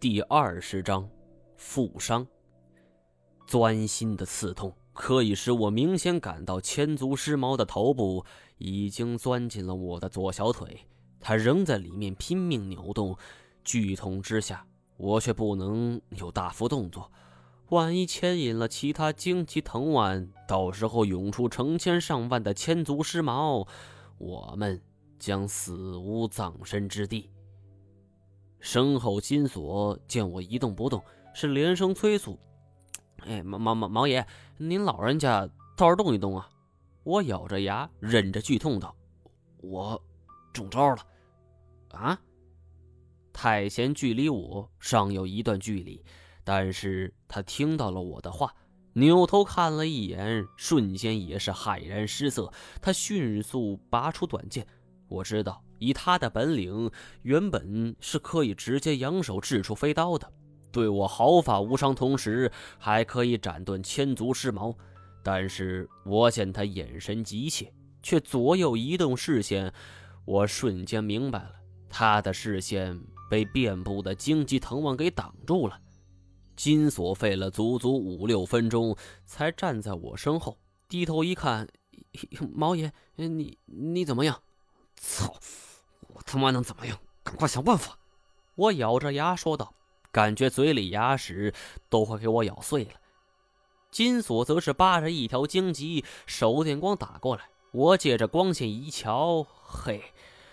第二十章，负伤。钻心的刺痛可以使我明显感到千足尸毛的头部已经钻进了我的左小腿，它仍在里面拼命扭动。剧痛之下，我却不能有大幅动作，万一牵引了其他荆棘藤蔓，到时候涌出成千上万的千足尸毛，我们将死无葬身之地。身后金锁见我一动不动，是连声催促：“哎，毛毛毛毛爷，您老人家倒是动一动啊！”我咬着牙忍着剧痛道：“我中招了。”啊！太贤距离我尚有一段距离，但是他听到了我的话，扭头看了一眼，瞬间也是骇然失色。他迅速拔出短剑，我知道。以他的本领，原本是可以直接扬手掷出飞刀的，对我毫发无伤，同时还可以斩断千足尸毛。但是我见他眼神急切，却左右移动视线，我瞬间明白了，他的视线被遍布的荆棘藤蔓给挡住了。金锁费了足足五六分钟，才站在我身后，低头一看，毛爷，你你怎么样？操！我他妈能怎么样？赶快想办法！我咬着牙说道，感觉嘴里牙齿都快给我咬碎了。金锁则是扒着一条荆棘，手电光打过来。我借着光线一瞧，嘿，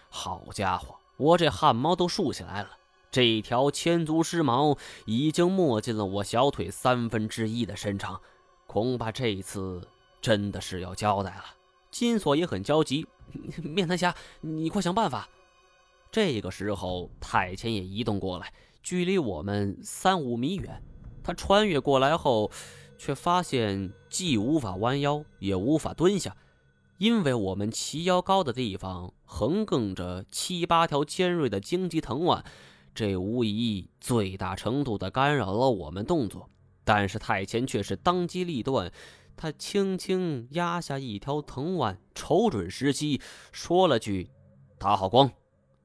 好家伙，我这汗毛都竖起来了。这条千足尸毛已经没进了我小腿三分之一的身长，恐怕这一次真的是要交代了。金锁也很焦急，面瘫侠，你快想办法！这个时候，太前也移动过来，距离我们三五米远。他穿越过来后，却发现既无法弯腰，也无法蹲下，因为我们齐腰高的地方横亘着七八条尖锐的荆棘藤蔓，这无疑最大程度地干扰了我们动作。但是太前却是当机立断，他轻轻压下一条藤蔓，瞅准时机，说了句：“打好光。”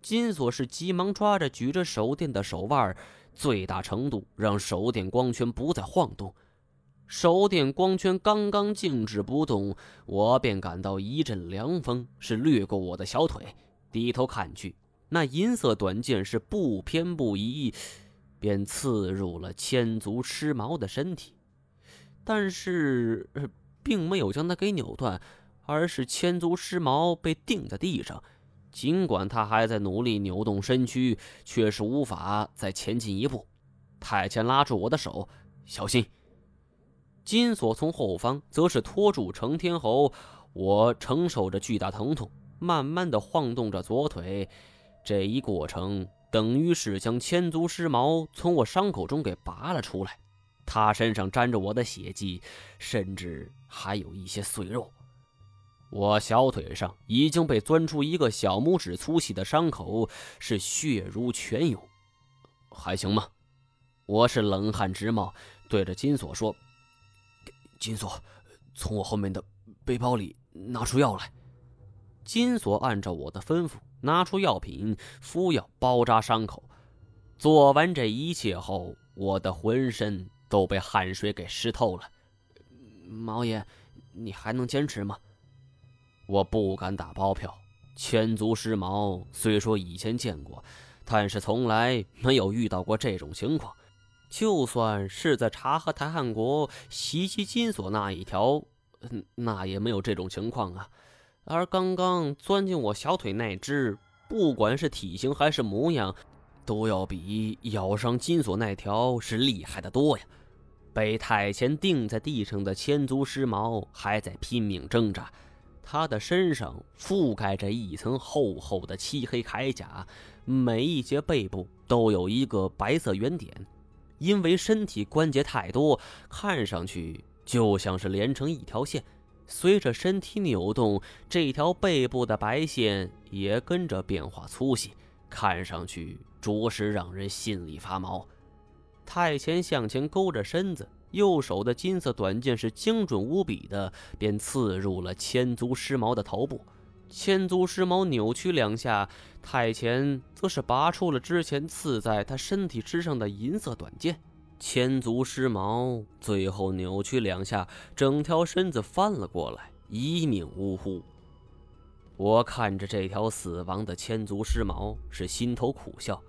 金锁是急忙抓着举着手电的手腕，最大程度让手电光圈不再晃动。手电光圈刚刚静止不动，我便感到一阵凉风是掠过我的小腿。低头看去，那银色短剑是不偏不倚，便刺入了千足尸毛的身体，但是并没有将它给扭断，而是千足尸毛被钉在地上。尽管他还在努力扭动身躯，却是无法再前进一步。太前拉住我的手，小心。金锁从后方则是拖住程天侯。我承受着巨大疼痛，慢慢的晃动着左腿。这一过程等于是将千足尸毛从我伤口中给拔了出来。他身上沾着我的血迹，甚至还有一些碎肉。我小腿上已经被钻出一个小拇指粗细的伤口，是血如泉涌，还行吗？我是冷汗直冒，对着金锁说：“金锁，从我后面的背包里拿出药来。”金锁按照我的吩咐，拿出药品，敷药包扎伤口。做完这一切后，我的浑身都被汗水给湿透了。毛爷，你还能坚持吗？我不敢打包票，千足尸毛虽说以前见过，但是从来没有遇到过这种情况。就算是在察合台汗国袭击金锁那一条，那也没有这种情况啊。而刚刚钻进我小腿那只，不管是体型还是模样，都要比咬伤金锁那条是厉害的多呀。被太前钉在地上的千足尸毛还在拼命挣扎。他的身上覆盖着一层厚厚的漆黑铠甲，每一节背部都有一个白色圆点。因为身体关节太多，看上去就像是连成一条线。随着身体扭动，这条背部的白线也跟着变化粗细，看上去着实让人心里发毛。太前向前勾着身子。右手的金色短剑是精准无比的，便刺入了千足尸毛的头部。千足尸毛扭曲两下，太前则是拔出了之前刺在他身体之上的银色短剑。千足尸毛最后扭曲两下，整条身子翻了过来，一命呜呼。我看着这条死亡的千足尸毛，是心头苦笑，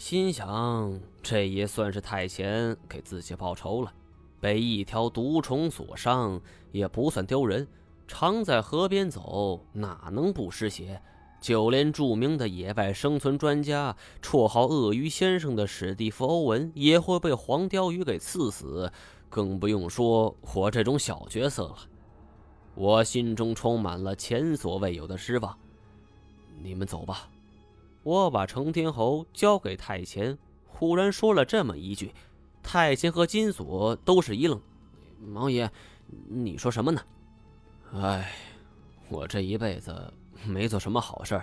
心想这也算是太闲给自己报仇了。被一条毒虫所伤，也不算丢人。常在河边走，哪能不湿鞋？就连著名的野外生存专家、绰号“鳄鱼先生”的史蒂夫·欧文，也会被黄鲷鱼给刺死，更不用说我这种小角色了。我心中充满了前所未有的失望。你们走吧。我把程天侯交给太前，忽然说了这么一句：“太前和金锁都是一愣。”毛爷，你说什么呢？哎，我这一辈子没做什么好事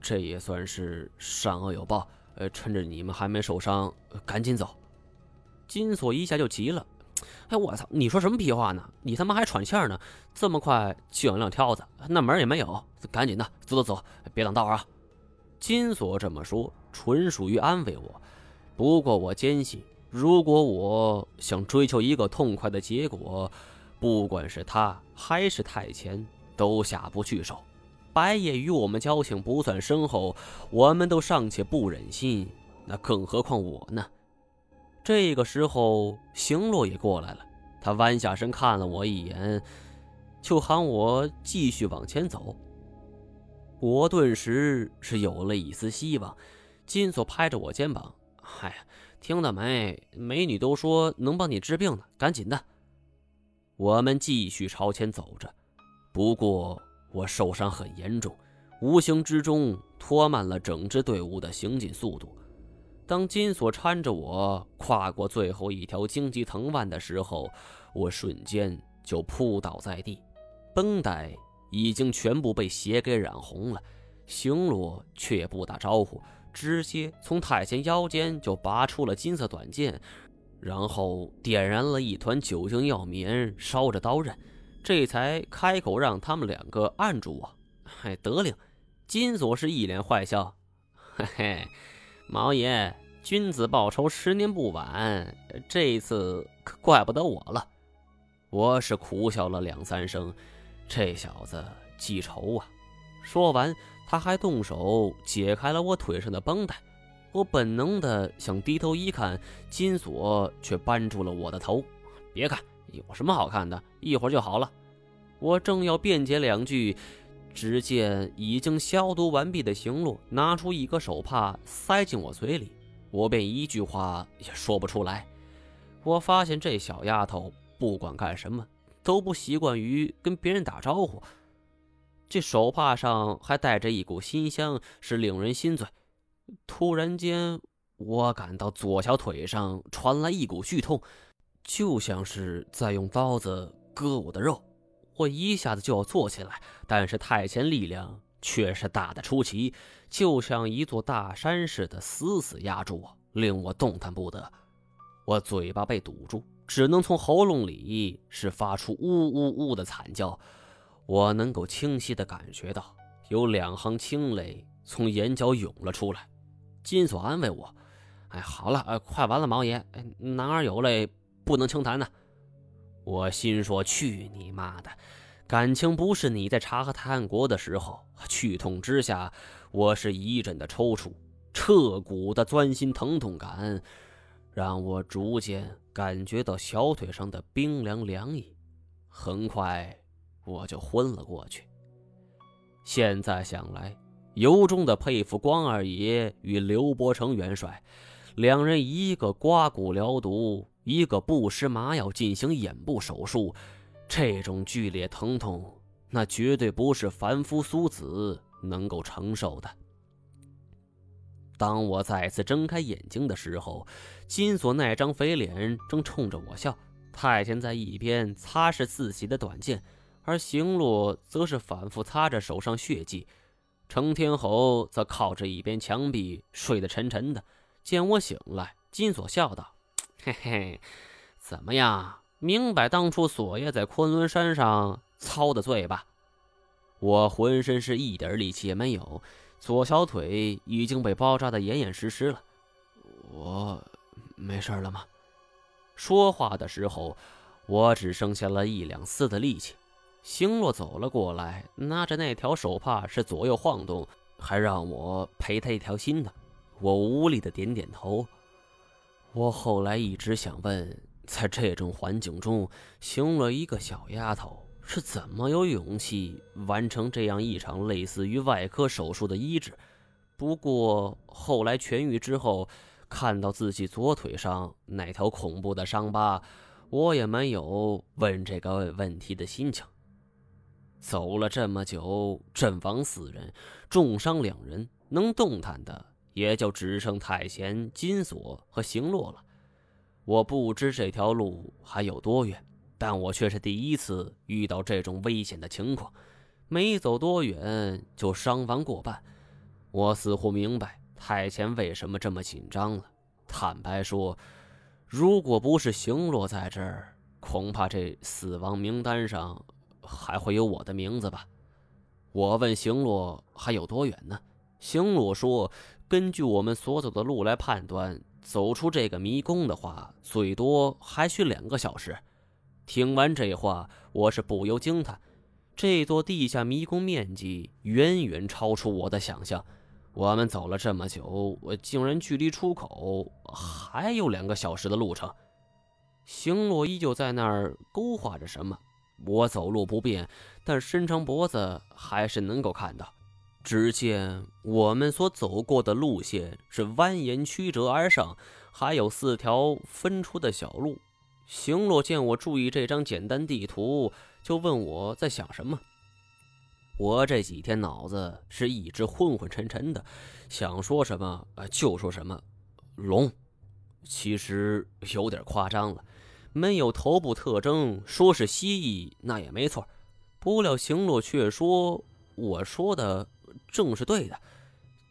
这也算是善恶有报。呃，趁着你们还没受伤，赶紧走。金锁一下就急了：“哎，我操！你说什么屁话呢？你他妈还喘气呢？这么快就有辆挑子，那门也没有，赶紧的，走走走，别挡道啊！”金锁这么说，纯属于安慰我。不过我坚信，如果我想追求一个痛快的结果，不管是他还是太前，都下不去手。白夜与我们交情不算深厚，我们都尚且不忍心，那更何况我呢？这个时候，行洛也过来了。他弯下身看了我一眼，就喊我继续往前走。我顿时是有了一丝希望。金锁拍着我肩膀：“嗨，听到没？美女都说能帮你治病呢，赶紧的。”我们继续朝前走着，不过我受伤很严重，无形之中拖慢了整支队伍的行进速度。当金锁搀着我跨过最后一条荆棘藤蔓的时候，我瞬间就扑倒在地，绷带已经全部被血给染红了。行罗却不打招呼，直接从太监腰间就拔出了金色短剑。然后点燃了一团酒精药棉，烧着刀刃，这才开口让他们两个按住我。嗨，得令！金锁是一脸坏笑，嘿嘿，毛爷，君子报仇，十年不晚。这一次可怪不得我了。我是苦笑了两三声，这小子记仇啊！说完，他还动手解开了我腿上的绷带。我本能的想低头一看，金锁却扳住了我的头。别看，有什么好看的？一会儿就好了。我正要辩解两句，只见已经消毒完毕的行路拿出一个手帕塞进我嘴里，我便一句话也说不出来。我发现这小丫头不管干什么都不习惯于跟别人打招呼，这手帕上还带着一股馨香，是令人心醉。突然间，我感到左小腿上传来一股剧痛，就像是在用刀子割我的肉。我一下子就要坐起来，但是太前力量却是大的出奇，就像一座大山似的，死死压住我，令我动弹不得。我嘴巴被堵住，只能从喉咙里是发出呜呜呜的惨叫。我能够清晰地感觉到，有两行清泪从眼角涌了出来。金锁安慰我：“哎，好了，快完了，毛爷，男儿有泪不能轻弹呢。”我心说：“去你妈的！感情不是你在查和泰安国的时候，剧痛之下，我是一阵的抽搐，彻骨的钻心疼痛感，让我逐渐感觉到小腿上的冰凉凉意。很快，我就昏了过去。现在想来。”由衷的佩服光二爷与刘伯承元帅，两人一个刮骨疗毒，一个不施麻药进行眼部手术，这种剧烈疼痛，那绝对不是凡夫俗子能够承受的。当我再次睁开眼睛的时候，金锁那张肥脸正冲着我笑，太监在一边擦拭自己的短剑，而行路则是反复擦着手上血迹。程天侯则靠着一边墙壁睡得沉沉的。见我醒来，金锁笑道：“ 嘿嘿，怎么样？明白当初锁爷在昆仑山上操的罪吧？”我浑身是一点力气也没有，左小腿已经被包扎的严严实实了。我没事了吗？说话的时候，我只剩下了一两丝的力气。星洛走了过来，拿着那条手帕是左右晃动，还让我赔他一条新的。我无力的点点头。我后来一直想问，在这种环境中，星洛一个小丫头是怎么有勇气完成这样一场类似于外科手术的医治？不过后来痊愈之后，看到自己左腿上那条恐怖的伤疤，我也没有问这个问题的心情。走了这么久，阵亡四人，重伤两人，能动弹的也就只剩太贤、金锁和行洛了。我不知这条路还有多远，但我却是第一次遇到这种危险的情况。没走多远就伤亡过半，我似乎明白太前为什么这么紧张了。坦白说，如果不是行洛在这儿，恐怕这死亡名单上……还会有我的名字吧？我问行洛还有多远呢？行洛说：“根据我们所走的路来判断，走出这个迷宫的话，最多还需两个小时。”听完这话，我是不由惊叹：这座地下迷宫面积远远超出我的想象。我们走了这么久，我竟然距离出口还有两个小时的路程。行洛依旧在那儿勾画着什么。我走路不便，但伸长脖子还是能够看到。只见我们所走过的路线是蜿蜒曲折而上，还有四条分出的小路。行洛见我注意这张简单地图，就问我在想什么。我这几天脑子是一直昏昏沉沉的，想说什么就说什么。龙，其实有点夸张了。没有头部特征，说是蜥蜴那也没错。不料行洛却说：“我说的正是对的，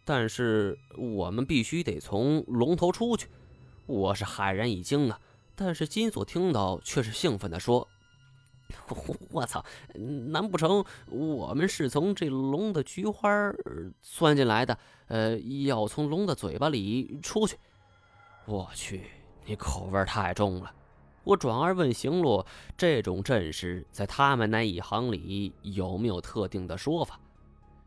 但是我们必须得从龙头出去。”我是骇然一惊啊！但是金锁听到却是兴奋地说：“我操，难不成我们是从这龙的菊花钻进来的？呃，要从龙的嘴巴里出去？我去，你口味太重了。”我转而问行洛：“这种阵势在他们那一行里有没有特定的说法？”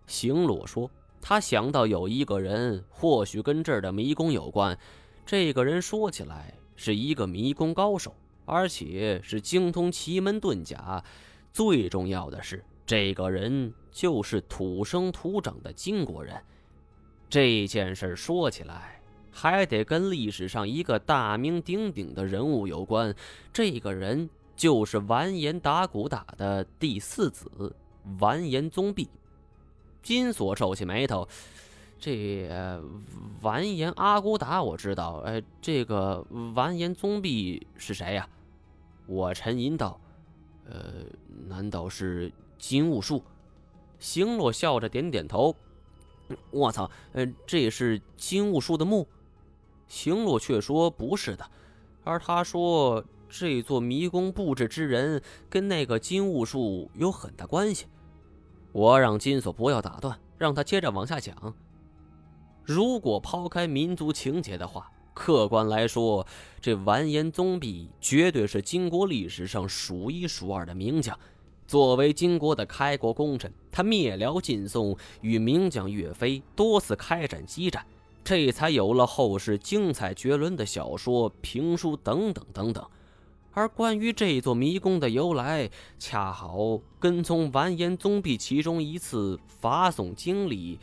行洛说：“他想到有一个人，或许跟这儿的迷宫有关。这个人说起来是一个迷宫高手，而且是精通奇门遁甲。最重要的是，这个人就是土生土长的金国人。这件事说起来……”还得跟历史上一个大名鼎鼎的人物有关，这个人就是完颜打鼓打的第四子完颜宗弼。金锁皱起眉头，这完颜阿骨打我知道，哎，这个完颜宗弼是谁呀？我沉吟道：“呃，难道是金兀术？”星洛笑着点点头：“我操，呃，这是金兀术的墓。”行洛却说不是的，而他说这座迷宫布置之人跟那个金兀术有很大关系。我让金锁不要打断，让他接着往下讲。如果抛开民族情结的话，客观来说，这完颜宗弼绝对是金国历史上数一数二的名将。作为金国的开国功臣，他灭辽晋宋，与名将岳飞多次开展激战。这才有了后世精彩绝伦的小说、评书等等等等。而关于这座迷宫的由来，恰好跟从完颜宗弼其中一次伐宋经历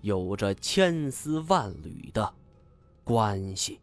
有着千丝万缕的关系。